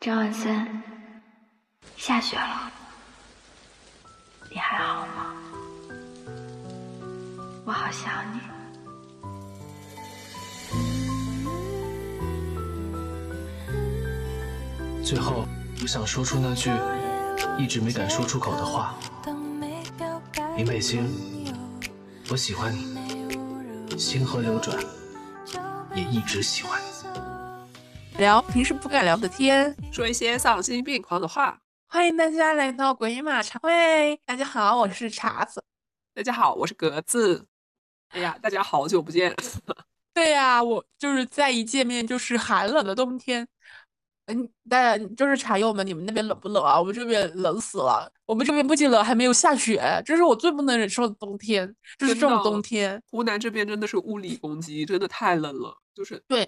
张万森，下雪了，你还好吗？我好想你。最后，我想说出那句一直没敢说出口的话。林北京，我喜欢你，星河流转，也一直喜欢。聊平时不敢聊的天，说一些丧心病狂的话。欢迎大家来到鬼马茶会。大家好，我是茶子。大家好，我是格子。哎呀，大家好久不见。对呀，我就是再一见面就是寒冷的冬天。嗯，大家就是茶友们，你们那边冷不冷啊？我们这边冷死了。我们这边不仅冷，还没有下雪，这是我最不能忍受的冬天。就是这种冬天，湖南这边真的是物理攻击，真的太冷了。就是对，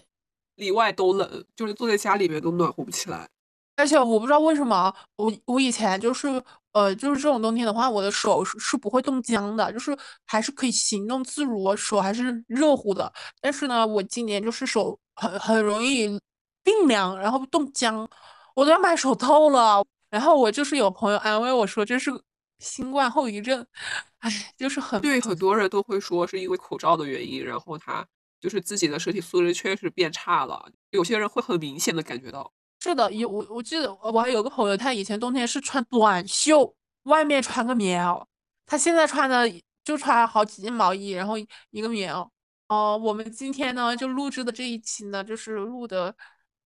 里外都冷，就是坐在家里面都暖和不起来。而且我不知道为什么，我我以前就是呃，就是这种冬天的话，我的手是是不会冻僵的，就是还是可以行动自如，手还是热乎的。但是呢，我今年就是手很很容易。冰凉，然后冻僵，我都要买手套了。然后我就是有朋友安慰我说这是新冠后遗症，哎，就是很对很多人都会说是因为口罩的原因，然后他就是自己的身体素质确实变差了。有些人会很明显的感觉到。是的，有我我记得我还有个朋友，他以前冬天是穿短袖，外面穿个棉袄，他现在穿的就穿好几件毛衣，然后一个棉袄。哦，我们今天呢就录制的这一期呢，就是录的。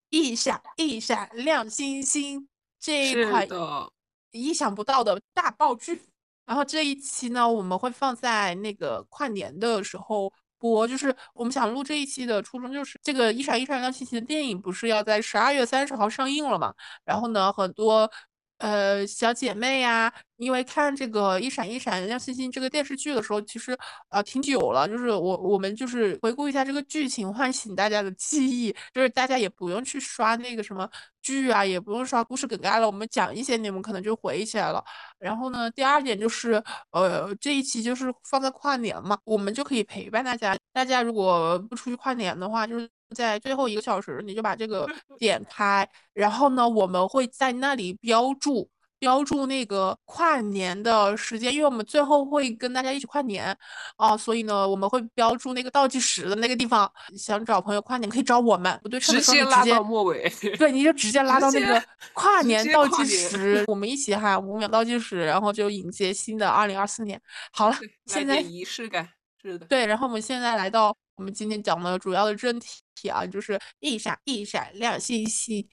一闪一闪亮星星，这一款意想不到的大爆剧。然后这一期呢，我们会放在那个跨年的时候播。就是我们想录这一期的初衷，就是这个一闪一闪亮星星的电影不是要在十二月三十号上映了嘛？然后呢，很多。呃，小姐妹呀，因为看这个一闪一闪亮星星这个电视剧的时候，其实呃挺久了。就是我我们就是回顾一下这个剧情，唤醒大家的记忆。就是大家也不用去刷那个什么剧啊，也不用刷故事梗概了，我们讲一些，你们可能就回忆起来了。然后呢，第二点就是，呃，这一期就是放在跨年嘛，我们就可以陪伴大家。大家如果不出去跨年的话，就是。在最后一个小时，你就把这个点开，然后呢，我们会在那里标注标注那个跨年的时间，因为我们最后会跟大家一起跨年啊，所以呢，我们会标注那个倒计时的那个地方。想找朋友跨年可以找我们，不对，直接拉到末尾，对，你就直接 拉到那个跨年倒计时，我们一起喊五秒倒计时，然后就迎接新的二零二四年。好了，现在仪式感是的，对，然后我们现在来到我们今天讲的主要的正题。题啊，就是一闪一闪亮星星。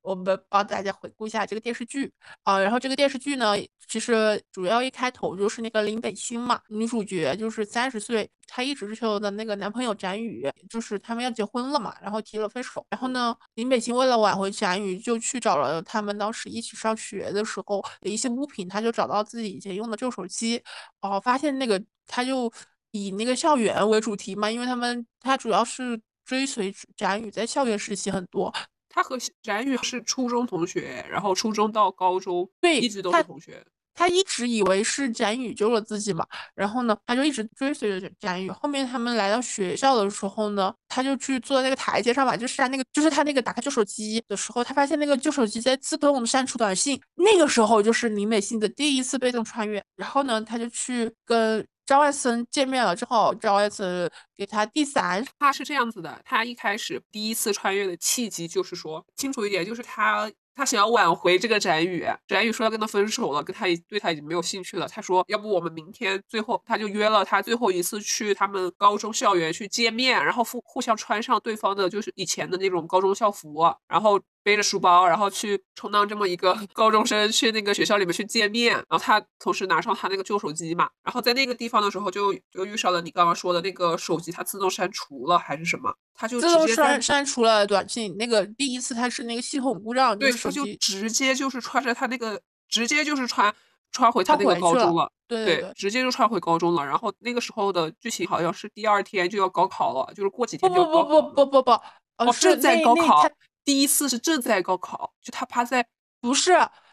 我们帮大家回顾一下这个电视剧啊，然后这个电视剧呢，其实主要一开头就是那个林北星嘛，女主角就是三十岁，她一直追求的那个男朋友展宇，就是他们要结婚了嘛，然后提了分手。然后呢，林北星为了挽回展宇，就去找了他们当时一起上学的时候的一些物品，他就找到自己以前用的旧手机，哦，发现那个他就以那个校园为主题嘛，因为他们他主要是。追随展宇在校园时期很多，他和展宇是初中同学，然后初中到高中对一直都是同学。他一直以为是展宇救了自己嘛，然后呢，他就一直追随着展宇。后面他们来到学校的时候呢，他就去坐在那个台阶上嘛，就是他那个，就是他那个打开旧手机的时候，他发现那个旧手机在自动删除短信。那个时候就是林美信的第一次被动穿越，然后呢，他就去跟。张万森见面了之后，张万森给他第三，他是这样子的，他一开始第一次穿越的契机就是说清楚一点，就是他他想要挽回这个展宇，展宇说要跟他分手了，跟他对他已经没有兴趣了。他说要不我们明天最后他就约了他最后一次去他们高中校园去见面，然后互互相穿上对方的就是以前的那种高中校服，然后。背着书包，然后去充当这么一个 高中生，去那个学校里面去见面。然后他同时拿上他那个旧手机嘛，然后在那个地方的时候，就就遇上了你刚刚说的那个手机，它自动删除了还是什么？他就自动删删除了短信。那个第一次他是那个系统故障，对，他就直接就是穿着他那个，直接就是穿穿回他那个高中了。对对，直接就穿回高中了。然后那个时候的剧情好像是第二天就要高考了，就是过几天就不不不不不不，哦，正在高考。第一次是正在高考，就他趴在不是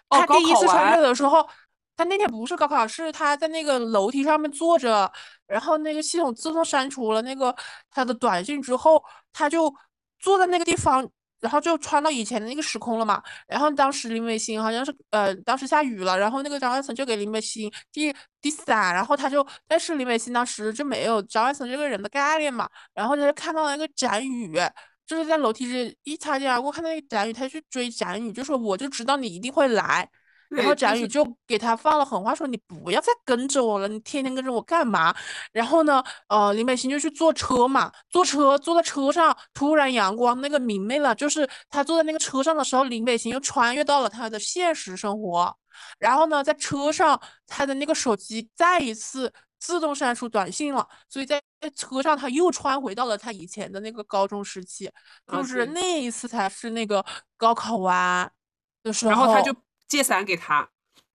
他第一次穿越的时候，他那天不是高考，是他在那个楼梯上面坐着，然后那个系统自动删除了那个他的短信之后，他就坐在那个地方然后就穿到以前的那个时空了嘛。然后当时林美心好像是呃，当时下雨了，然后那个张万森就给林美心递递伞，然后他就，但是林美心当时就没有张万森这个人的概念嘛，然后他就看到了那个展宇，就是在楼梯一擦肩而过，看到那个展宇，他去追展宇，就说我就知道你一定会来。然后展宇就给他放了狠话，说你不要再跟着我了，你天天跟着我干嘛？然后呢，呃，林美心就去坐车嘛，坐车坐在车上，突然阳光那个明媚了，就是他坐在那个车上的时候，林美心又穿越到了他的现实生活。然后呢，在车上，他的那个手机再一次自动删除短信了，所以在车上他又穿回到了他以前的那个高中时期，就是那一次才是那个高考完的时候，然后他就。借伞给他，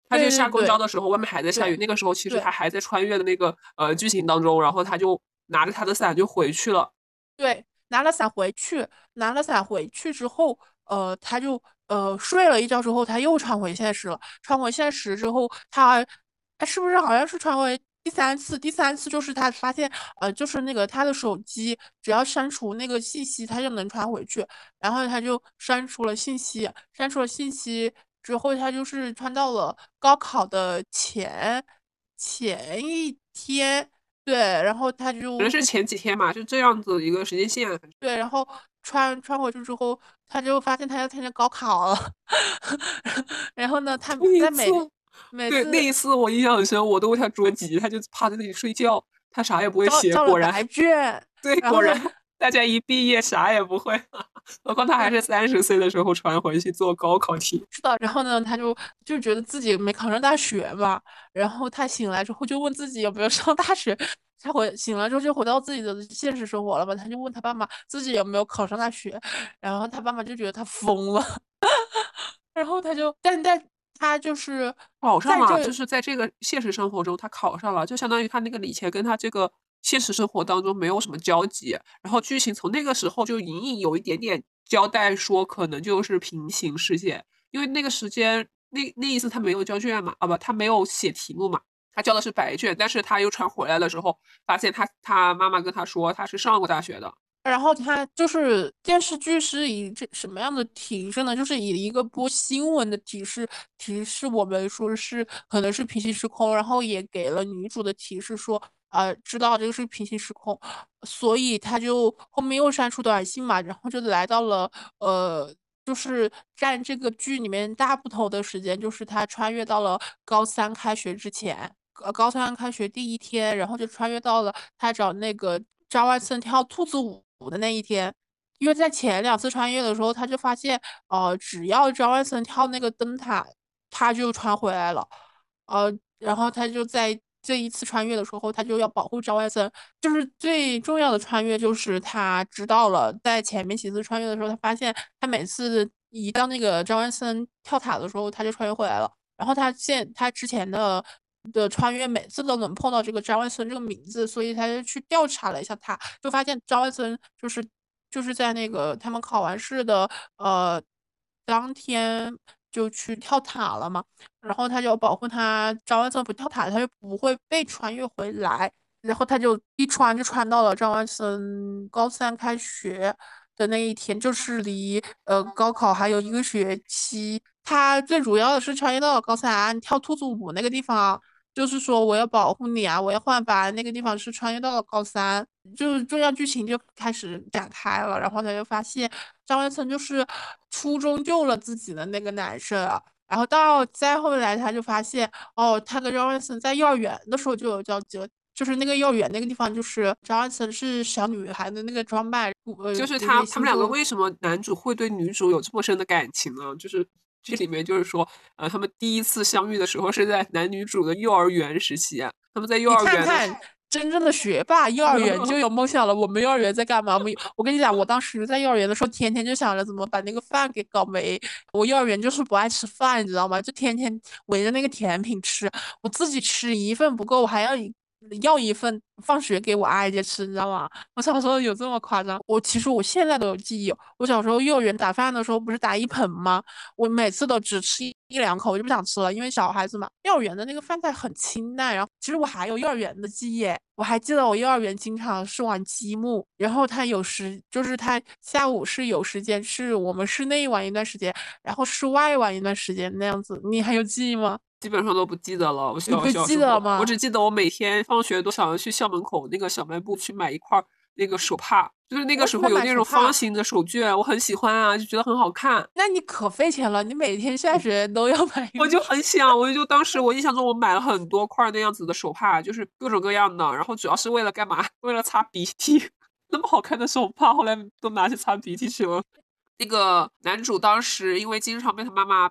他就下公交的时候，外面还在下雨。那个时候其实他还在穿越的那个呃剧情当中，然后他就拿着他的伞就回去了。对，拿了伞回去，拿了伞回去之后，呃，他就呃睡了一觉之后，他又穿回现实了。穿回现实之后，他他是不是好像是穿回第三次？第三次就是他发现呃，就是那个他的手机只要删除那个信息，他就能穿回去。然后他就删除了信息，删除了信息。之后他就是穿到了高考的前前一天，对，然后他就可能是前几天嘛，就这样子一个时间线。对，然后穿穿回去之后，他就发现他要参加高考了。然后呢，他在每每次那一次我印象很深，我都为他着急，他就趴在那里睡觉，他啥也不会写，果然还卷，对，果然。大家一毕业啥也不会，何况他还是三十岁的时候传回去做高考题。是的，然后呢，他就就觉得自己没考上大学嘛，然后他醒来之后就问自己有没有上大学。他回醒了之后就回到自己的现实生活了嘛，他就问他爸妈自己有没有考上大学，然后他爸妈就觉得他疯了，然后他就但但他就是考上了，就是在这个现实生活中他考上了，就相当于他那个李前跟他这个。现实生活当中没有什么交集，然后剧情从那个时候就隐隐有一点点交代说可能就是平行世界，因为那个时间那那意思他没有交卷嘛，啊不他没有写题目嘛，他交的是白卷，但是他又传回来的时候，发现他他妈妈跟他说他是上过大学的，然后他就是电视剧是以这什么样的提示呢？就是以一个播新闻的提示提示我们说是可能是平行时空，然后也给了女主的提示说。呃，知道这个是平行时空，所以他就后面又删除短信嘛，然后就来到了呃，就是占这个剧里面大部头的时间，就是他穿越到了高三开学之前，呃，高三开学第一天，然后就穿越到了他找那个张万森跳兔子舞的那一天，因为在前两次穿越的时候，他就发现，呃，只要张万森跳那个灯塔，他就穿回来了，呃，然后他就在。这一次穿越的时候，他就要保护赵万森，就是最重要的穿越，就是他知道了，在前面几次穿越的时候，他发现他每次一到那个赵万森跳塔的时候，他就穿越回来了。然后他现他之前的的穿越，每次都能碰到这个张万森这个名字，所以他就去调查了一下，他就发现张万森就是就是在那个他们考完试的呃当天。就去跳塔了嘛，然后他就保护他，张万森不跳塔，他就不会被穿越回来。然后他就一穿就穿到了张万森高三开学的那一天，就是离呃高考还有一个学期。他最主要的是穿越到了高三跳兔子舞那个地方。就是说我要保护你啊！我要换班，那个地方是穿越到了高三，就是重要剧情就开始展开了。然后他就发现张万森就是初中救了自己的那个男生，然后到再后来他就发现哦，他跟张万森在幼儿园的时候就有交集了，就是那个幼儿园那个地方，就是张万森是小女孩的那个装扮，就是他他们两个为什么男主会对女主有这么深的感情呢？就是。这里面就是说，呃，他们第一次相遇的时候是在男女主的幼儿园时期，他们在幼儿园。看看真正的学霸，幼儿园就有梦想了。我们幼儿园在干嘛？我们我跟你讲，我当时在幼儿园的时候，天天就想着怎么把那个饭给搞没。我幼儿园就是不爱吃饭，你知道吗？就天天围着那个甜品吃，我自己吃一份不够，我还要要一份放学给我阿姨吃，你知道吗？我小时候有这么夸张？我其实我现在都有记忆。我小时候幼儿园打饭的时候不是打一盆吗？我每次都只吃一两口，我就不想吃了，因为小孩子嘛。幼儿园的那个饭菜很清淡。然后其实我还有幼儿园的记忆，我还记得我幼儿园经常是玩积木，然后他有时就是他下午是有时间是我们室内玩一段时间，然后室外玩一段时间那样子。你还有记忆吗？基本上都不记得了，我小不记得吗？我只记得我每天放学都想要去校门口那个小卖部去买一块那个手帕，就是那个时候有那种方形的手绢，我很喜欢啊，就觉得很好看。那你可费钱了，你每天下学都要买。我就很想，我就当时我印象中我买了很多块那样子的手帕，就是各种各样的，然后主要是为了干嘛？为了擦鼻涕。那么好看的手帕，后来都拿去擦鼻涕去了。那个男主当时因为经常被他妈妈。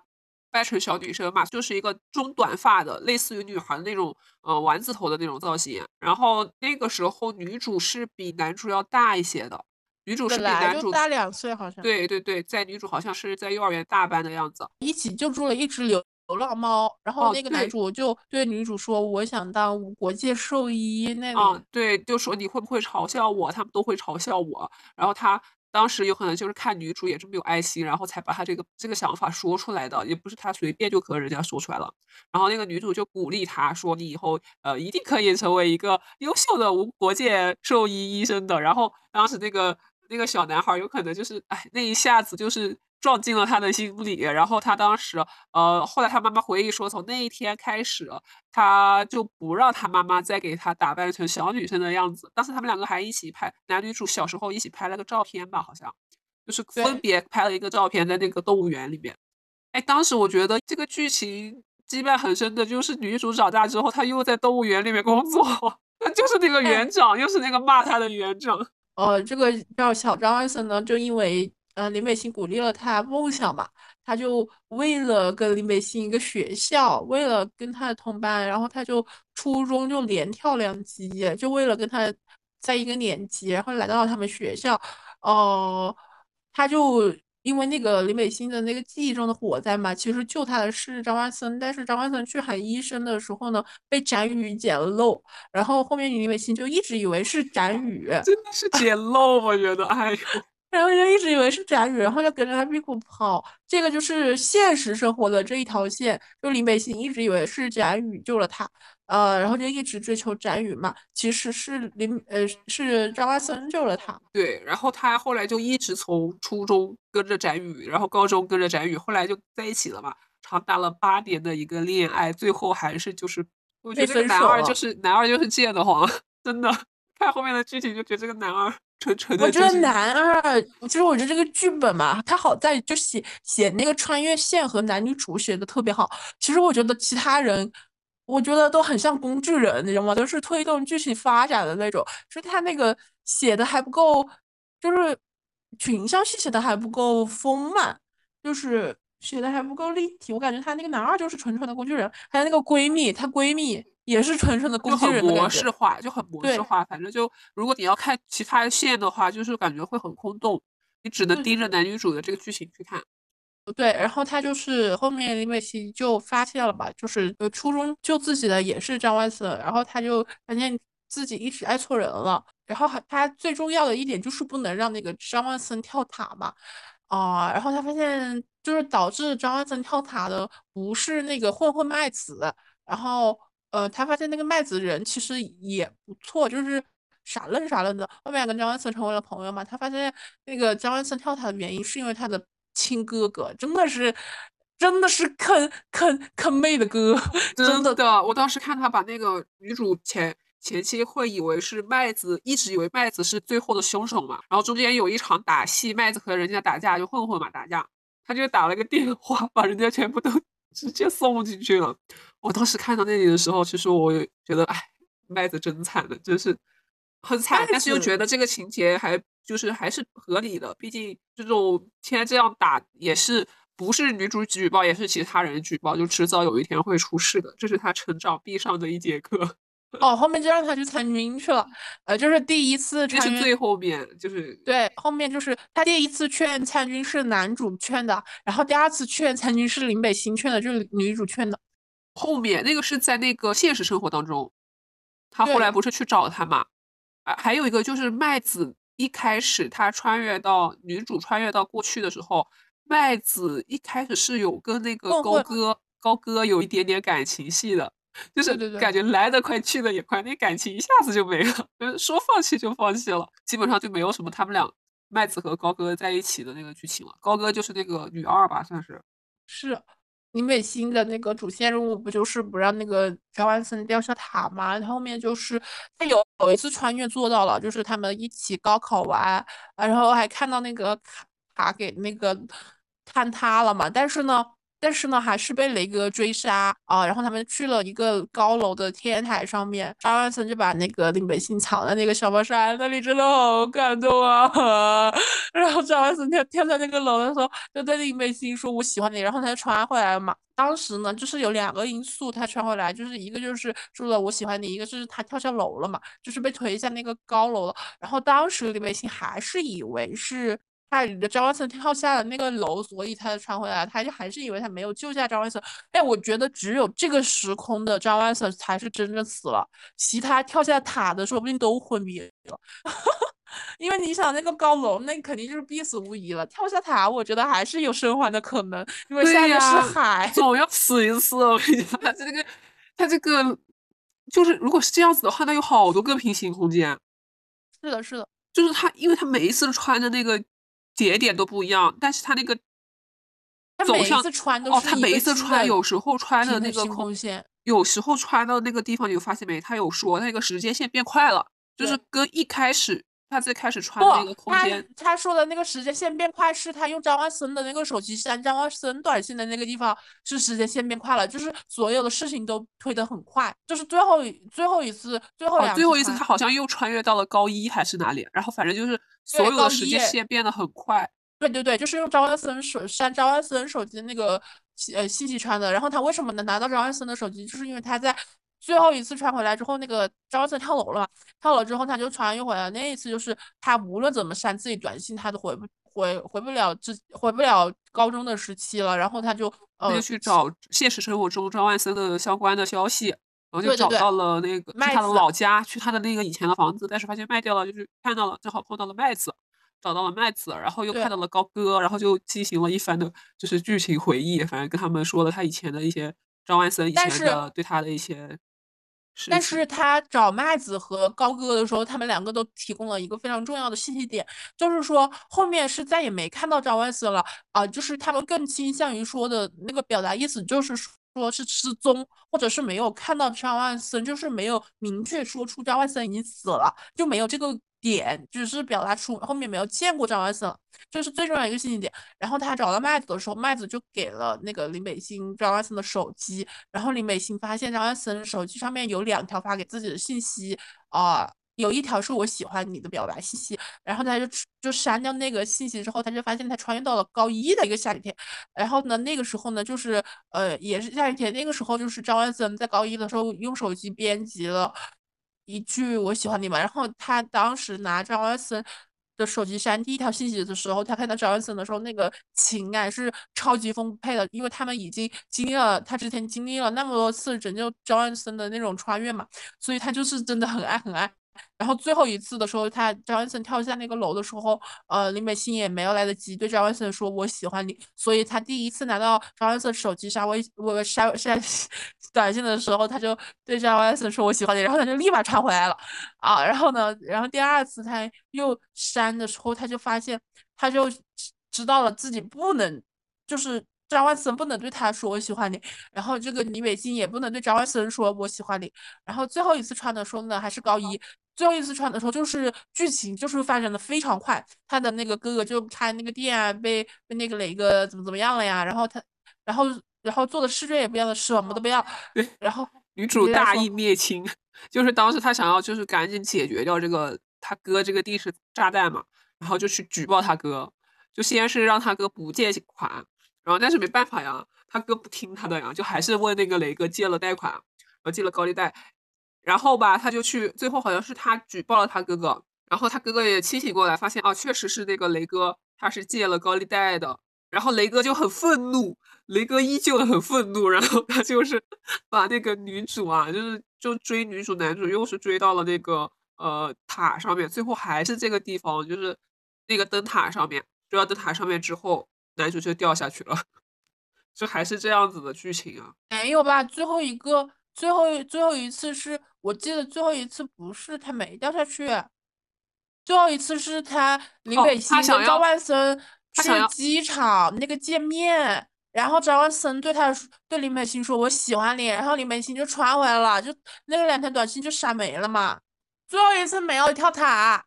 扮成小女生嘛，就是一个中短发的，类似于女孩的那种，呃，丸子头的那种造型。然后那个时候女主是比男主要大一些的，女主是比男主大两岁，好像。对对对，在女主好像是在幼儿园大班的样子。一起救助了一只流流浪猫，然后那个男主就对女主说：“我想当国界兽医。”那啊，对，就说你会不会嘲笑我？他们都会嘲笑我。然后他。当时有可能就是看女主也这么有爱心，然后才把她这个这个想法说出来的，也不是她随便就和人家说出来了。然后那个女主就鼓励他说：“你以后呃一定可以成为一个优秀的无国界兽医医生的。”然后当时那个那个小男孩有可能就是哎那一下子就是。撞进了他的心里，然后他当时，呃，后来他妈妈回忆说，从那一天开始，他就不让他妈妈再给他打扮成小女生的样子。当时他们两个还一起拍男女主小时候一起拍了个照片吧，好像就是分别拍了一个照片在那个动物园里面。哎，当时我觉得这个剧情羁绊很深的，就是女主长大之后，她又在动物园里面工作，就是那个园长，又是那个骂她的园长。呃，这个叫小张艾森呢，就因为。嗯，林北星鼓励了他梦想嘛，他就为了跟林北星一个学校，为了跟他的同班，然后他就初中就连跳两级，就为了跟他在一个年级，然后来到了他们学校。哦，他就因为那个林北星的那个记忆中的火灾嘛，其实救他的是张万森，但是张万森去喊医生的时候呢，被展宇捡漏，然后后面林北星就一直以为是展宇，真的是捡漏，我觉得，哎呦。然后就一直以为是展宇，然后就跟着他屁股跑。这个就是现实生活的这一条线，就林北星一直以为是展宇救了他，呃，然后就一直追求展宇嘛。其实是林呃是张万森救了他。对，然后他后来就一直从初中跟着展宇，然后高中跟着展宇，后来就在一起了嘛，长达了八年的一个恋爱，最后还是就是我觉得男二就是男二就是贱的慌，真的看后面的剧情就觉得这个男二纯纯的。我觉得男二，其实我觉得这个剧本嘛，他好在就写写那个穿越线和男女主写的特别好。其实我觉得其他人，我觉得都很像工具人，你知道吗？都是推动剧情发展的那种。就他那个写的还不够，就是群像戏写的还不够丰满，就是写的还不够立体。我感觉他那个男二就是纯纯的工具人，还有那个闺蜜，她闺蜜。也是纯纯的工具人模式化，就很模式化。反正就如果你要看其他线的话，就是感觉会很空洞，你只能盯着男女主的这个剧情去看。对，然后他就是后面林美琪就发现了吧，就是呃初中救自己的也是张万森，然后他就发现自己一直爱错人了。然后他最重要的一点就是不能让那个张万森跳塔嘛，啊，然后他发现就是导致张万森跳塔的不是那个混混麦子，然后。呃，他发现那个麦子人其实也不错，就是傻愣傻愣的。后面跟张万森成为了朋友嘛。他发现那个张万森跳塔的原因是因为他的亲哥哥，真的是，真的是坑坑坑妹的哥，真的的。我当时看他把那个女主前前期会以为是麦子，一直以为麦子是最后的凶手嘛。然后中间有一场打戏，麦子和人家打架，就混混嘛打架，他就打了个电话，把人家全部都 直接送进去了。我当时看到那里的时候，其实我觉得，哎，麦子真惨的，就是很惨。但是又觉得这个情节还就是还是合理的，毕竟这种现在这样打也是不是女主举报，也是其他人举报，就迟早有一天会出事的。这是他成长必上的一节课。哦，后面就让他去参军去了，呃，就是第一次穿越最后面就是对，后面就是他第一次劝参军是男主劝的，然后第二次劝参军是林北星劝的，就是女主劝的。后面那个是在那个现实生活当中，他后来不是去找他嘛？啊，还有一个就是麦子一开始他穿越到女主穿越到过去的时候，麦子一开始是有跟那个高哥高哥有一点点感情戏的，就是感觉来得快去得也快，那感情一下子就没了，就是说放弃就放弃了，基本上就没有什么他们俩麦子和高哥在一起的那个剧情了。高哥就是那个女二吧，算是。是林北星的那个主线任务不就是不让那个张万森掉下塔吗？他后面就是他有有一次穿越做到了，就是他们一起高考完，然后还看到那个塔给那个坍塌了嘛，但是呢。但是呢，还是被雷哥追杀啊！然后他们去了一个高楼的天台上面，张万森就把那个林北星藏在那个小茅山，那里真的好感动啊！然后张万森跳跳在那个楼的时候，就对林北星说：“我喜欢你。”然后他就穿回来了嘛。当时呢，就是有两个因素，他穿回来，就是一个就是说了我喜欢你，一个就是他跳下楼了嘛，就是被推下那个高楼了。然后当时林北星还是以为是。他的张万森跳下了那个楼，所以他穿回来，他就还是以为他没有救下张万森。哎，我觉得只有这个时空的张万森才是真正死了，其他跳下塔的说不定都昏迷了。因为你想那个高楼，那肯定就是必死无疑了。跳下塔，我觉得还是有生还的可能，因为对下面是呀海。总要死一次。我跟你讲，他这个他这个就是如果是这样子的话，那有好多个平行空间。是的，是的，就是他，因为他每一次穿的那个节点都不一样，但是他那个他每一走向次穿都哦，是一个他每一次穿有时候穿的那个空空线，有时候穿到那个地方，你有发现没？他有说那个时间线变快了，就是跟一开始他最开始穿的那个空间，他说的那个时间线变快，是他用张万森的那个手机删张万森短信的那个地方是时间线变快了，就是所有的事情都推得很快，就是最后最后一次最后哦，两最后一次他好像又穿越到了高一还是哪里，然后反正就是所有高的时间一线变得很快。对对对，就是用张万森手删张万森手机那个呃信息传的。然后他为什么能拿到张万森的手机，就是因为他在最后一次穿回来之后，那个张万森跳楼了嘛，跳楼之后他就穿越回来。那一次就是他无论怎么删自己短信，他都回不回回不了之回不了高中的时期了。然后他就呃就去找现实生活中张万森的相关的消息，然后就找到了那个去他的麦子老家，去他的那个以前的房子，但是发现卖掉了，就是看到了，正好碰到了麦子，找到了麦子，然后又看到了高哥，然后就进行了一番的，就是剧情回忆，反正跟他们说了他以前的一些张万森以前的对他的一些但是他找麦子和高哥的时候，他们两个都提供了一个非常重要的信息点，就是说后面是再也没看到张万森了啊、就是他们更倾向于说的那个表达意思，就是说是失踪，或者是没有看到张万森，就是没有明确说出张万森已经死了，就没有这个点，只是表达出后面没有见过张万森，这是最重要的一个信息点。然后他找到麦子的时候，麦子就给了那个林北星张万森的手机，然后林北星发现张万森手机上面有两条发给自己的信息啊、有一条是我喜欢你的表白信息，然后他就就删掉那个信息之后，他就发现他穿越到了高一的一个下雨天，然后呢，那个时候呢，就是呃也是下雨天，那个时候就是张万森在高一的时候用手机编辑了一句我喜欢你嘛，然后他当时拿张万森。的手机删第一条信息的时候，他看到张万森的时候，那个情感是超级丰沛的，因为他们已经经历了他之前经历了那么多次拯救张万森的那种穿越嘛，所以他就是真的很爱很爱。然后最后一次的时候，他张万森跳下那个楼的时候，呃，林北星也没有来得及对张万森说“我喜欢你”，所以他第一次拿到张万森手机删微我删删短信的时候，他就对张万森说“我喜欢你”，然后他就立马传回来了啊。然后呢，然后第二次他又删的时候，他就发现他就知道了自己不能就是。张万森不能对他说我喜欢你，然后这个李北京也不能对张万森说我喜欢你，然后最后一次穿的时候呢，还是高一。最后一次穿的时候，就是剧情就是发展的非常快，他的那个哥哥就开那个店啊，被被那个雷哥怎么怎么样了呀？然后他，然后然后做的试卷也不要的，什么都不要。对然后 女主大义灭亲，就是当时她想要就是赶紧解决掉这个他哥这个定时炸弹嘛，然后就去举报他哥，就先是让他哥不借款，然后但是没办法呀，他哥不听他的呀，就还是问那个雷哥借了贷款，然后借了高利贷，然后吧他就去，最后好像是他举报了他哥哥，然后他哥哥也清醒过来，发现啊确实是那个雷哥他是借了高利贷的，然后雷哥就很愤怒，雷哥依旧很愤怒，然后他就是把那个女主啊，就是就追女主，男主又是追到了那个呃塔上面，最后还是这个地方，就是那个灯塔上面，追到灯塔上面之后，男主就掉下去了，就还是这样子的剧情啊？没有吧？最后一个，最后最后一次是我记得最后一次不是他没掉下去，最后一次是他林北星跟赵万森。去机场那个见面，然后张万森对他对林北星说：“我喜欢你。”然后林北星就传回来了，就那个两条短信就删没了嘛。最后一次没有跳塔，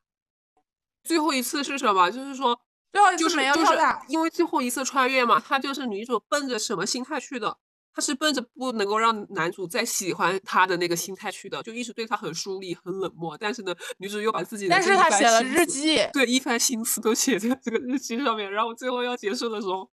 最后一次是什么？就是说最后一次没有跳塔，因为最后一次穿越嘛，他就是女主奔着什么心态去的？他是奔着不能够让男主再喜欢他的那个心态去的，就一直对他很疏离、很冷漠。但是呢，女主又把自己的但是他写了日记，对一番心思都写在这个日记上面。然后最后要结束的时候，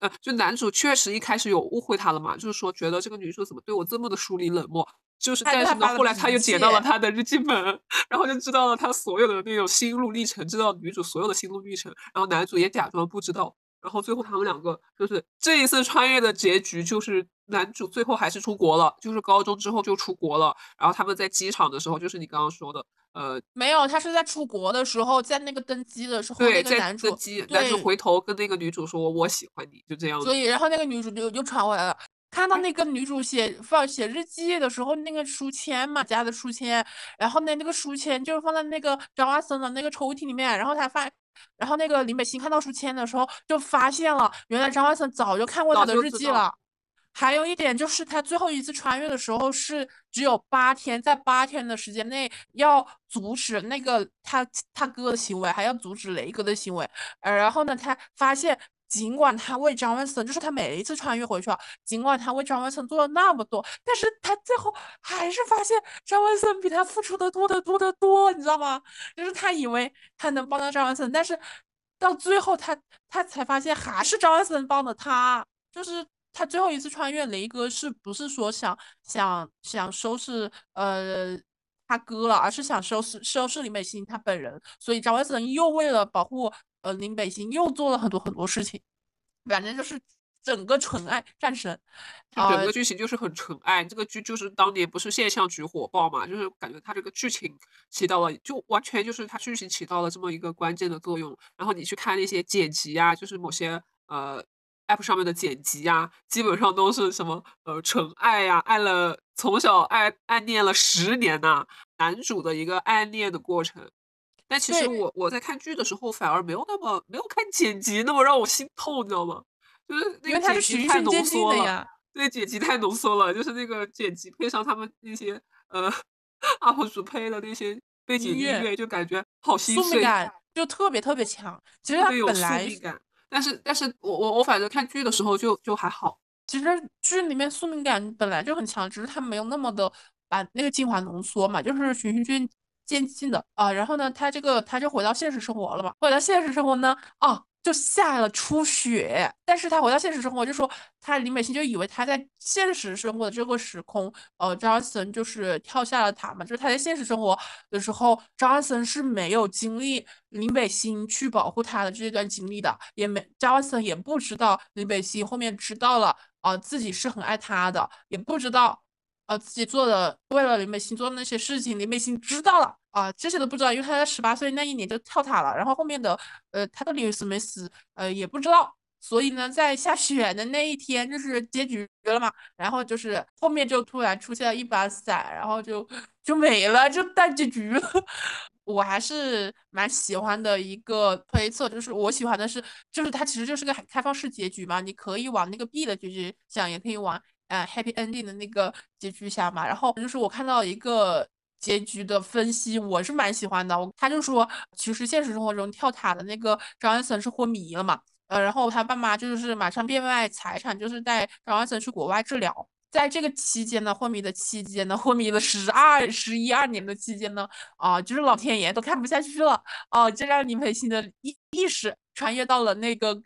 呃，就男主确实一开始有误会他了嘛，就是说觉得这个女主怎么对我这么的疏离冷漠。就是，但是呢，后来他又捡到了他的日记本，然后就知道了他所有的那种心路历程，知道女主所有的心路历程。然后男主也假装不知道。然后最后他们两个就是这一次穿越的结局，就是男主最后还是出国了，就是高中之后就出国了。然后他们在机场的时候，就是你刚刚说的，呃，没有，他是在出国的时候，在那个登机的时候，对，在登机，男主回头跟那个女主说：“我喜欢你。”就这样。所以，然后那个女主就又传回来了，看到那个女主写放写日记的时候，那个书签嘛，夹的书签，然后呢，那个书签就是放在那个张阿森的那个抽屉里面，然后他发。然后那个林北星看到书签的时候，就发现了原来张万森早就看过他的日记了。还有一点就是他最后一次穿越的时候是只有八天，在八天的时间内要阻止那个他他哥的行为，还要阻止雷哥的行为。呃，然后呢，他发现。尽管他为张万森，就是他每一次穿越回去啊，尽管他为张万森做了那么多，但是他最后还是发现张万森比他付出的多得多得多，你知道吗？就是他以为他能帮到张万森，但是到最后他他才发现还是张万森帮的他。就是他最后一次穿越，雷哥是不是说想想想收拾呃他哥了，而是想收拾收拾李美心他本人，所以张万森又为了保护。呃，林北星又做了很多很多事情，反正就是整个纯爱战神，整个剧情就是很纯爱。这个剧就是当年不是现象级火爆嘛，就是感觉它这个剧情起到了，就完全就是它剧情起到了这么一个关键的作用。然后你去看那些剪辑啊，就是某些呃 app 上面的剪辑啊，基本上都是什么呃纯爱呀，爱了从小爱暗恋了十年呐，男主的一个暗恋的过程。但其实我我在看剧的时候，反而没有那么没有看剪辑那么让我心痛，你知道吗？就是那个剪辑太浓缩了，对，剪辑太浓缩了，就是那个剪辑配上他们那些呃 UP 主配的那些背景音乐，就感觉好心碎，感就特别特别强。其实它本来，但是但是我我我反正看剧的时候就就还好。其实剧里面宿命感本来就很强，只是它没有那么的把那个精华浓缩嘛，就是循序渐。渐进的啊，然后呢，他这个他就回到现实生活了嘛。回到现实生活呢，啊，就下了初雪。但是他回到现实生活，就说他林美心就以为他在现实生活的这个时空，呃，张万森就是跳下了塔嘛。就是他在现实生活的时候，张万森是没有经历林北星去保护他的这段经历的，也没张万森也不知道林北星后面知道了啊，自己是很爱他的，也不知道。呃，自己做的为了林美心做的那些事情，林美心知道了啊，这些都不知道，因为他在十八岁那一年就跳塔了。然后后面的，呃，他到底死没死，呃，也不知道。所以呢，在下雪的那一天就是结局了嘛。然后就是后面就突然出现了一把伞，然后就就没了，就大结局了。我还是蛮喜欢的一个推测，就是我喜欢的是，就是它其实就是个开放式结局嘛，你可以往那个 B 的结局想，也可以往。呃，happy ending 的那个结局下嘛，然后就是我看到一个结局的分析，我是蛮喜欢的。他就说，其实现实生活中跳塔的那个张万森是昏迷了嘛，呃，然后他爸妈就是马上变卖财产，就是带张万森去国外治疗。在这个期间呢，昏迷的期间呢，昏迷了十二、十一二年的期间呢，啊，就是老天爷都看不下去了，啊，就让林培新的意意识穿越到了那个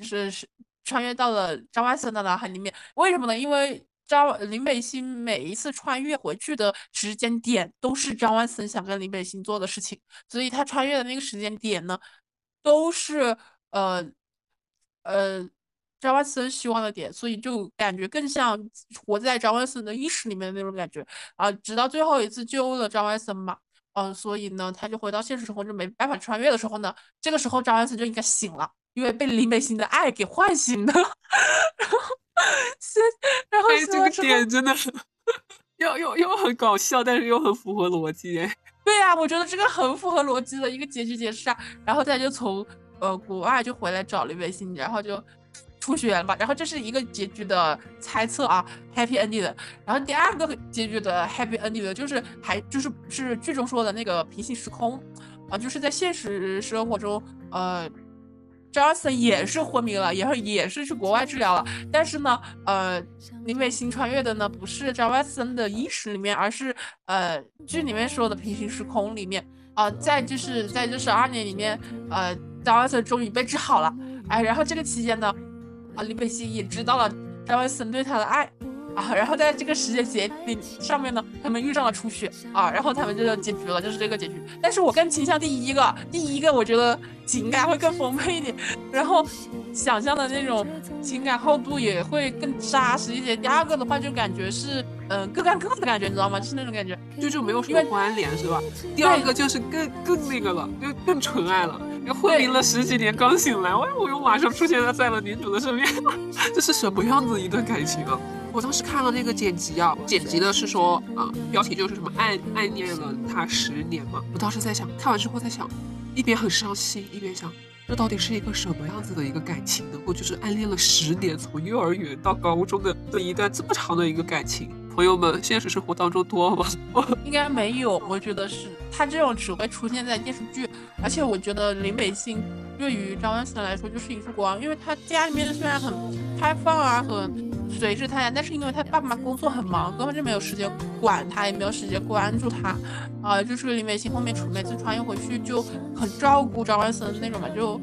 是是。穿越到了张万森的脑海里面，为什么呢？因为张林北星每一次穿越回去的时间点都是张万森想跟林北星做的事情，所以他穿越的那个时间点呢，都是呃呃张万森希望的点，所以就感觉更像活在张万森的意识里面的那种感觉啊。直到最后一次救了张万森嘛，嗯，所以呢，他就回到现实生活就没办法穿越的时候呢，这个时候张万森就应该醒了，因为被林美心的爱给唤醒的。然后，然后这个点真的又又又很搞笑，但是又很符合逻辑。对呀，我觉得这个很符合逻辑的一个结局解释啊。然后他就从呃国外就回来找林美心，然后就出血了吧。然后这是一个结局的猜测啊，happy ending 的。然后第二个结局的 happy ending 的就是还就是是剧中说的那个平行时空啊，就是在现实生活中呃。张万森也是昏迷了，然后也是去国外治疗了，但是呢，呃，林北星穿越的呢不是张万森的意识里面，而是呃剧里面说的平行时空里面。啊，在就是在这十二年里面，呃，张万森终于被治好了，哎，然后这个期间呢，啊，林北星也知道了张万森对他的爱。啊，然后在这个时间节点上面呢，他们遇上了出血啊，然后他们就结局了，就是这个结局。但是我更倾向第一个，第一个我觉得情感会更丰沛一点，然后想象的那种情感厚度也会更扎实一些。第二个的话就感觉是，嗯，各干各的感觉，你知道吗？就是那种感觉，就就没有什么关联，是吧？第二个就是更更那个了，就更纯爱了。又昏迷了十几年，刚醒来，哎，我又马上出现在了女主的身边，这是什么样子一段感情啊？我当时看了那个剪辑啊，剪辑的是说啊，标题就是什么暗暗恋了他十年嘛。我当时在想，看完之后在想，一边很伤心，一边想，这到底是一个什么样子的一个感情能够就是暗恋了十年，从幼儿园到高中的这一段这么长的一个感情，朋友们，现实生活当中多吗？应该没有，我觉得是他这种只会出现在电视剧，而且我觉得林北星对于张万森来说就是一束光，因为他家里面虽然很开放啊，很。随着他呀，但是因为他爸爸妈工作很忙，根本就没有时间管他，也没有时间关注他，啊，就是林美心后面出每次穿越回去就很照顾张万森那种嘛，就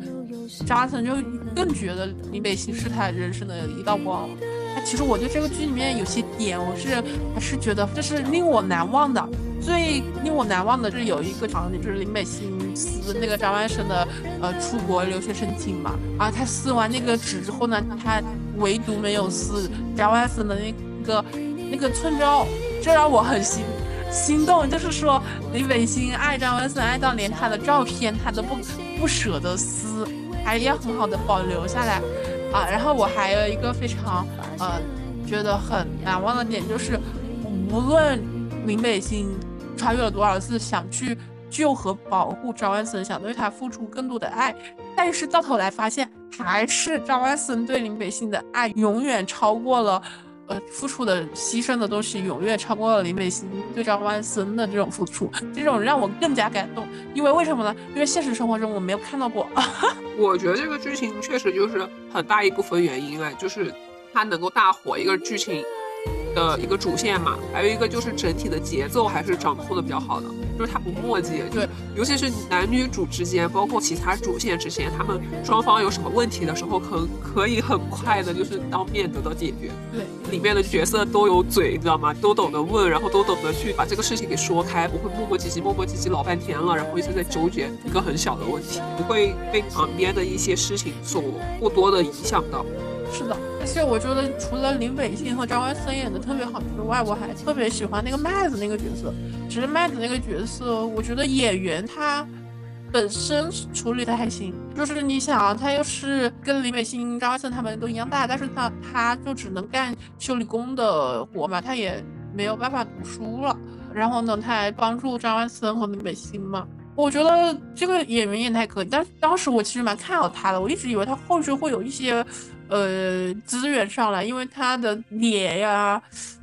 张万森就更觉得林美心是他人生的一道光。哎，其实我对这个剧里面有些点，我是还是觉得这是令我难忘的。最令我难忘的是有一个场景，就是林美心撕那个张万森的呃出国留学申请嘛，啊，他撕完那个纸之后呢，他。唯独没有撕张万森的那个那个寸照，这让我很心心动。就是说，林北星爱张万森爱到连他的照片他都不不舍得撕，还要很好的保留下来啊。然后我还有一个非常呃觉得很难忘的点，就是无论林北星穿越了多少次想去救和保护张万森，想对他付出更多的爱，但是到头来发现。还是张万森对林北星的爱永远超过了，呃，付出的牺牲的东西永远超过了林北星对张万森的这种付出，这种让我更加感动。因为为什么呢？因为现实生活中我没有看到过。我觉得这个剧情确实就是很大一部分原因啊，就是它能够大火一个剧情。的一个主线嘛，还有一个就是整体的节奏还是掌控的比较好的，就是他不墨迹。对，尤其是男女主之间，包括其他主线之间，他们双方有什么问题的时候，可可以很快的，就是当面得到解决。对，里面的角色都有嘴，你知道吗？都懂得问，然后都懂得去把这个事情给说开，不会磨磨唧唧、磨磨唧唧老半天了，然后一直在纠结一个很小的问题，不会被旁边的一些事情所过多的影响到。是的，而且我觉得除了林北信和张万森演的特别好之外，我还特别喜欢那个麦子那个角色。其实麦子那个角色，我觉得演员他本身处理的还行。就是你想啊，他又是跟李北信、张万森他们都一样大，但是他他就只能干修理工的活嘛，他也没有办法读书了。然后呢，他还帮助张万森和李北信嘛。我觉得这个演员演的还可以，但是当时我其实蛮看好他的，我一直以为他后续会有一些。呃，资源上来，因为他的脸呀，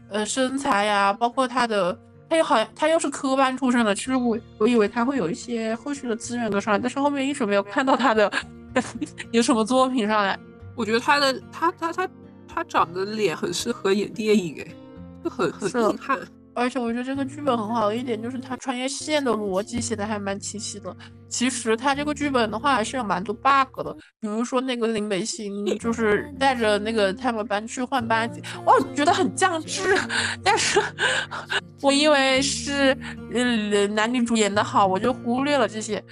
呃，身材呀，包括他的，他又好像他又是科班出身的，其实我我以为他会有一些后续的资源都上来，但是后面一直没有看到他的 有什么作品上来。我觉得他的他他他他长的脸很适合演电影，哎，就很很硬汉。而且我觉得这个剧本很好的一点就是它穿越线的逻辑写的还蛮清晰的。其实它这个剧本的话还是有蛮多 bug 的，比如说那个林北星就是带着那个他们班去换班级，我觉得很降智。但是我因为是嗯男女主演的好，我就忽略了这些。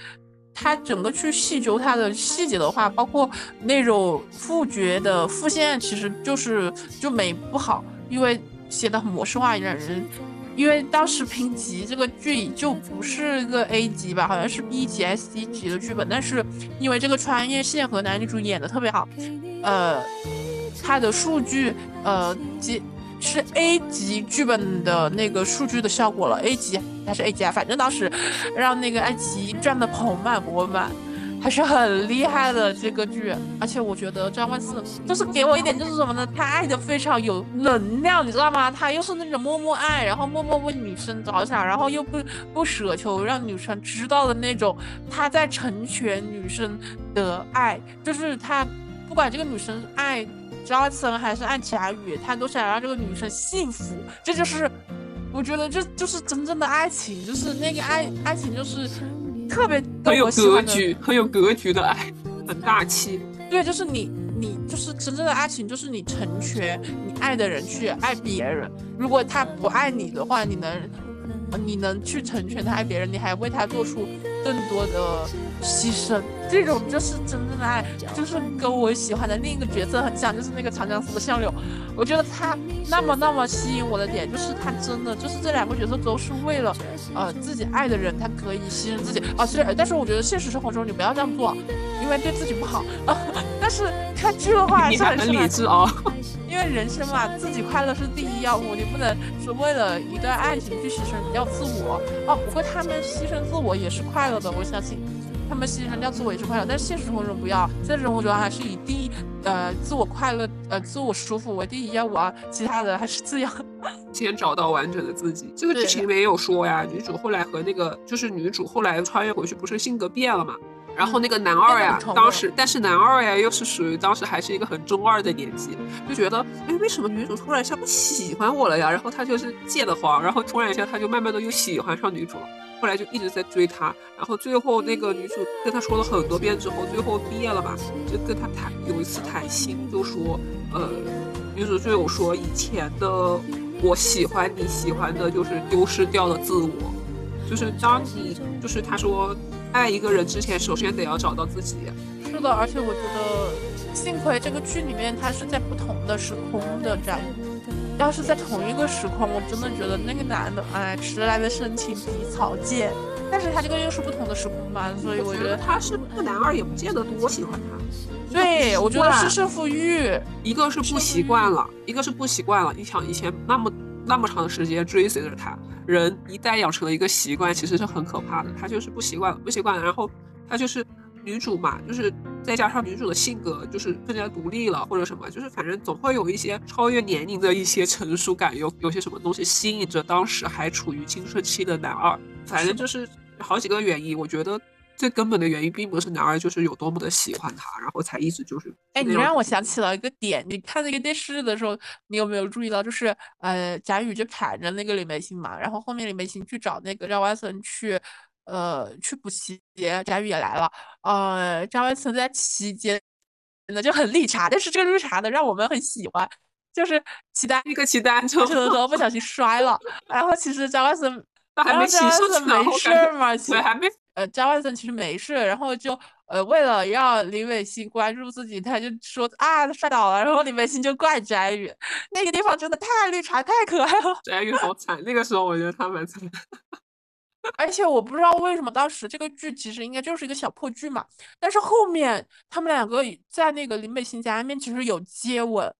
他整个去细究他的细节的话，包括那种副角的副线，其实就是就没不好，因为写的很模式化，让人。因为当时评级这个剧就不是个 A 级吧，好像是 B 级 S C 级的剧本，但是因为这个穿越线和男女主演的特别好，呃，它的数据呃级是 A 级剧本的那个数据的效果了，A 级还是 A 级啊？反正当时让那个爱奇艺赚的盆满钵满。还是很厉害的这个剧，而且我觉得张万四就是给我一点就是什么呢？他爱的非常有能量，你知道吗？他又是那种默默爱，然后默默为女生着想，然后又不不奢求让女生知道的那种，他在成全女生的爱，就是他不管这个女生爱张万森还是爱贾宇，他都想让这个女生幸福。这就是我觉得这就是真正的爱情，就是那个爱爱情就是。特别很有格局，很有格局的爱，很大气。对，就是你，你就是真正的爱情，就是你成全你爱的人去爱别人。如果他不爱你的话，你能。你能去成全他爱别人，你还为他做出更多的牺牲，这种就是真正的爱，就是跟我喜欢的另一个角色很像，就是那个长江寺的相柳。我觉得他那么那么吸引我的点，就是他真的就是这两个角色都是为了呃自己爱的人，他可以牺牲自己啊。虽然，但是我觉得现实生活中你不要这样做，因为对自己不好啊。但是看剧的话，你很理智哦。因为人生嘛，自己快乐是第一要务，你不能说为了一段爱情去牺牲掉自我哦。不过他们牺牲自我也是快乐的，我相信他们牺牲掉自我也是快乐。但是现实生活中不要，现实生活中还是以第一呃自我快乐呃自我舒服为第一要务啊，其他的还是次要。先找到完整的自己。这个剧情里面也有说呀，女主后来和那个就是女主后来穿越回去，不是性格变了嘛？然后那个男二呀，当时但是男二呀又是属于当时还是一个很中二的年纪，就觉得哎为什么女主突然一下不喜欢我了呀？然后他就是借的慌，然后突然一下他就慢慢的又喜欢上女主了，后来就一直在追她，然后最后那个女主跟他说了很多遍之后，最后毕业了嘛，就跟他谈有一次谈心，就说呃女主就有说以前的我喜欢你喜欢的就是丢失掉了自我，就是当你就是他说。爱一个人之前，首先得要找到自己。是的，而且我觉得，幸亏这个剧里面他是在不同的时空的展。要是在同一个时空，我真的觉得那个男的，哎，迟来的深情比草贱。但是他这个又是不同的时空吧，所以我觉得他是那个男二也不见得多喜欢他。对，我觉得是胜负欲，一个是不习惯了，一个是不习惯了。你想以前那么那么长的时间追随着他。人一旦养成了一个习惯，其实是很可怕的。他就是不习惯了，不习惯，然后他就是女主嘛，就是再加上女主的性格就是更加独立了，或者什么，就是反正总会有一些超越年龄的一些成熟感，有有些什么东西吸引着当时还处于青春期的男二。反正就是好几个原因，我觉得。最根本的原因并不是男二就是有多么的喜欢他，然后才一直就是。哎，你让我想起了一个点，你看那个电视的时候，你有没有注意到？就是呃，贾雨就盘着那个李梅心嘛，然后后面李梅心去找那个张万森去，呃，去补习，贾雨也来了。呃，张万森在期间那就很绿茶，但是这个绿茶呢让我们很喜欢，就是骑单一个骑单车的时候不小心 摔了，然后其实张万森。他还没骑上去没事嘛？对，还没。呃，张万森其实没事，然后就呃，为了让林伟星关注自己，他就说啊，他摔倒了，然后林伟星就怪翟宇，那个地方真的太绿茶，太可爱了。翟宇好惨，那个时候我觉得他蛮惨。而且我不知道为什么当时这个剧其实应该就是一个小破剧嘛，但是后面他们两个在那个林北星家里面其实有接吻，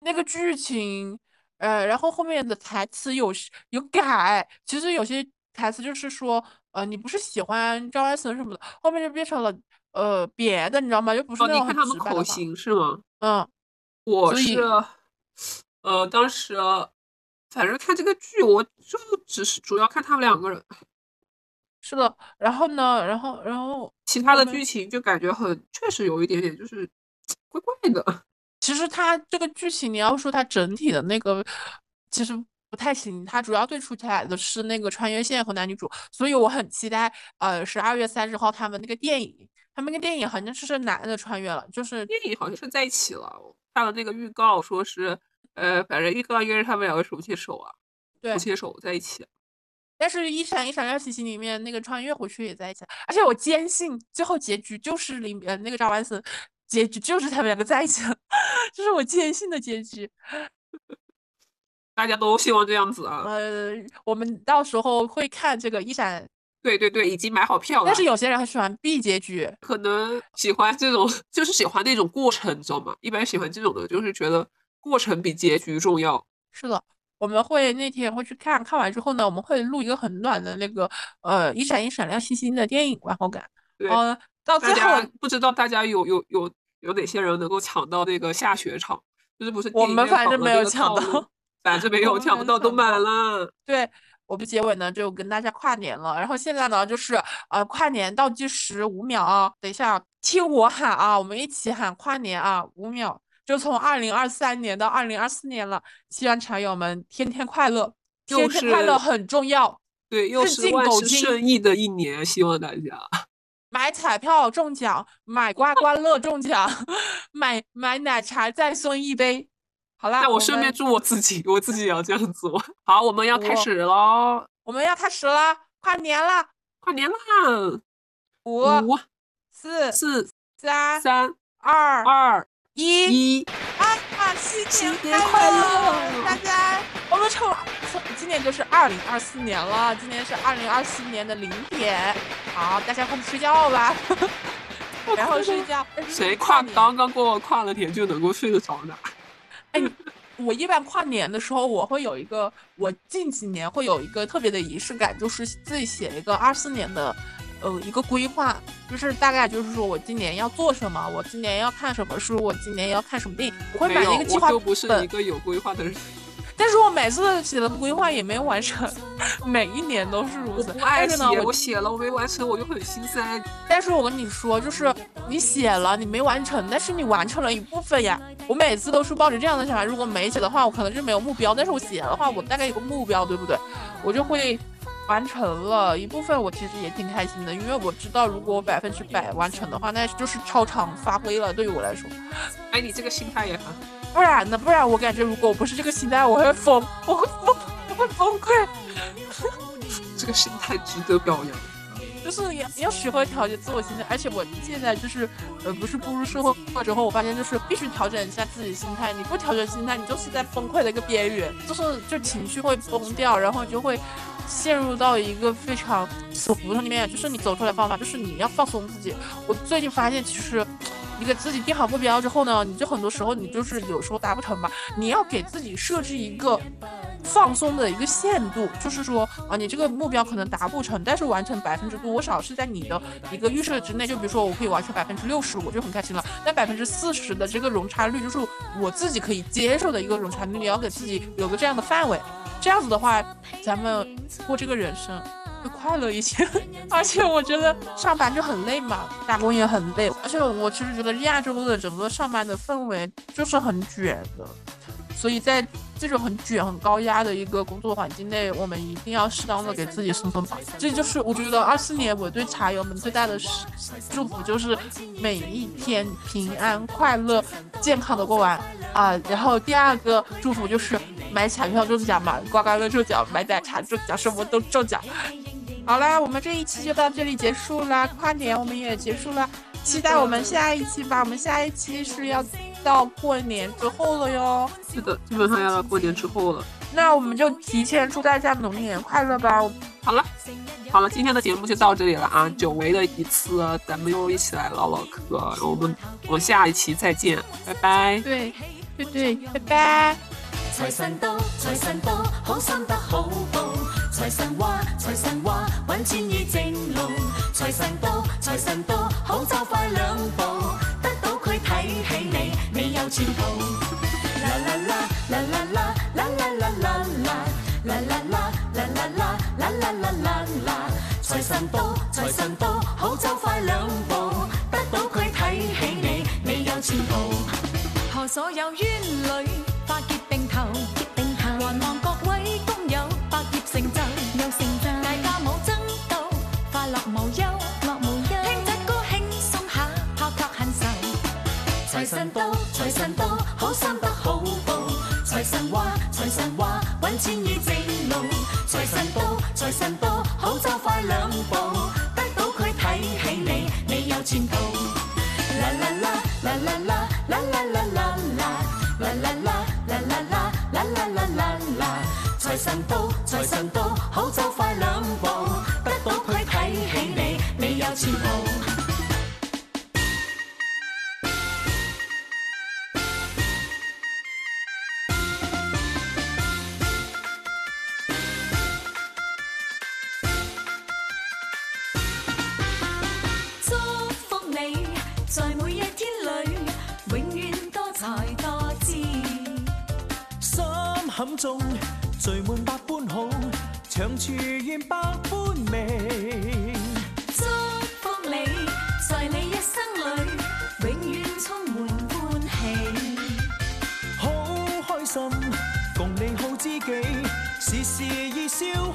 那个剧情。呃，然后后面的台词有有改，其实有些台词就是说，呃，你不是喜欢赵安森什么的，后面就变成了呃别的，你知道吗？就不是那种很直白的口型是吗？嗯，我是，呃，当时反正看这个剧，我就只是主要看他们两个人。是的，然后呢，然后然后其他的剧情就感觉很，确实有一点点就是怪怪的。其实它这个剧情，你要说它整体的那个，其实不太行。它主要最出彩的是那个穿越线和男女主，所以我很期待，呃，十二月三十号他们那个电影，他们那个电影好像是男的穿越了，就是电影好像是在一起了。看了那个预告，说是，呃，反正预告应该是他们两个手牵手啊，对，手牵手在一起。但是《一闪一闪亮星星》里面那个穿越回去也在一起，而且我坚信最后结局就是里面那个赵万森，结局就是他们两个在一起了，这是我坚信的结局。大家都希望这样子啊。呃，我们到时候会看这个一闪，对对对，已经买好票了。但是有些人很喜欢 B 结局，可能喜欢这种，就是喜欢那种过程，你知道吗？一般喜欢这种的，就是觉得过程比结局重要。是的。我们会那天会去看看完之后呢，我们会录一个很短的那个呃一闪一闪亮星星的电影观后感。对，呃，到最后不知道大家有有有有哪些人能够抢到那个下雪场？就是不是我们反正没有抢到，反正没有抢不到，都满了。对，我们结尾呢就跟大家跨年了，然后现在呢就是呃跨年倒计时五秒啊，等一下听我喊啊，我们一起喊跨年啊，五秒。就从二零二三年到二零二四年了，希望茶友们天天快乐，天天快乐很重要。对，又是万事顺意的一年，希望大家 买彩票中奖，买刮刮乐中奖，买买奶茶再送一杯。好啦，那我顺便祝我自己，我自己也要这样做。好，我们要开始喽，我们要开始了，跨年了，跨年啦！五、四、四、三、三、二、二。一一啊！新年快乐，大家！我们抽，今年就是二零二四年了，今年是二零二四年的零点。好，大家快去睡觉吧，然后睡觉。谁跨刚刚过跨了年就能够睡得着呢？哎，我一般跨年的时候，我会有一个，我近几年会有一个特别的仪式感，就是自己写一个二四年的。呃，一个规划就是大概就是说我今年要做什么，我今年要看什么书，我今年要看什么电影，我会买一个计划本。不是一个有规划的人，但是我每次写的规划也没有完成，每一年都是如此。我不爱写，我写了我没完成，我就很心塞。但是我跟你说，就是你写了你没完成，但是你完成了一部分呀。我每次都是抱着这样的想法，如果没写的话，我可能就没有目标；但是我写的话，我大概有个目标，对不对？我就会。完成了一部分，我其实也挺开心的，因为我知道如果我百分之百完成的话，那就是超常发挥了。对于我来说，哎，你这个心态也很，不然呢？不然我感觉如果我不是这个心态，我会疯，我会疯，我会崩溃。这个心态值得表扬，就是你要学会调节自我心态。而且我现在就是，呃，不是步入社会之后，我发现就是必须调整一下自己心态。你不调整心态，你就是在崩溃的一个边缘，就是就情绪会崩掉，然后就会。陷入到一个非常死胡同里面，就是你走出来方法，就是你要放松自己。我最近发现，其实你给自己定好目标之后呢，你就很多时候你就是有时候达不成吧，你要给自己设置一个放松的一个限度，就是说啊，你这个目标可能达不成，但是完成百分之多少是在你的一个预设之内。就比如说，我可以完成百分之六十，我就很开心了。那百分之四十的这个容差率，就是我自己可以接受的一个容差率，你要给自己有个这样的范围。这样子的话，咱们过这个人生会快乐一些。而且我觉得上班就很累嘛，打工也很累。而且我其实觉得亚洲的整个上班的氛围就是很卷的，所以在这种很卷、很高压的一个工作环境内，我们一定要适当的给自己松松绑。这就是我觉得二四年我对茶友们最大的祝福，就是每一天平安、快乐、健康的过完啊。然后第二个祝福就是。买彩票中奖嘛，刮刮乐中奖，买奶茶中奖，什么都中奖。好啦，我们这一期就到这里结束啦，跨年我们也结束了，期待我们下一期吧。我们下一期是要到过年之后了哟。是的，基本上要到过年之后了。那我们就提前祝大家龙年快乐吧。好了，好了，今天的节目就到这里了啊，久违的一次，咱们又一起来唠唠嗑。我们我们下一期再见，拜拜。对对对，拜拜。财神到，财神到，好心得好报。财神话，财神话，揾钱易正路。财神到，财神到，好走快两步。啦啦啦，啦啦啦，啦啦啦啦啦，啦啦啦，啦啦啦，啦啦啦啦啦。财神到，财神到，好走快两步。得到佢睇起你，你有前途。何所有冤中聚满百般好长处愿百般美。祝福你在你一生里永远充满欢喜。好开心共你好知己时时意消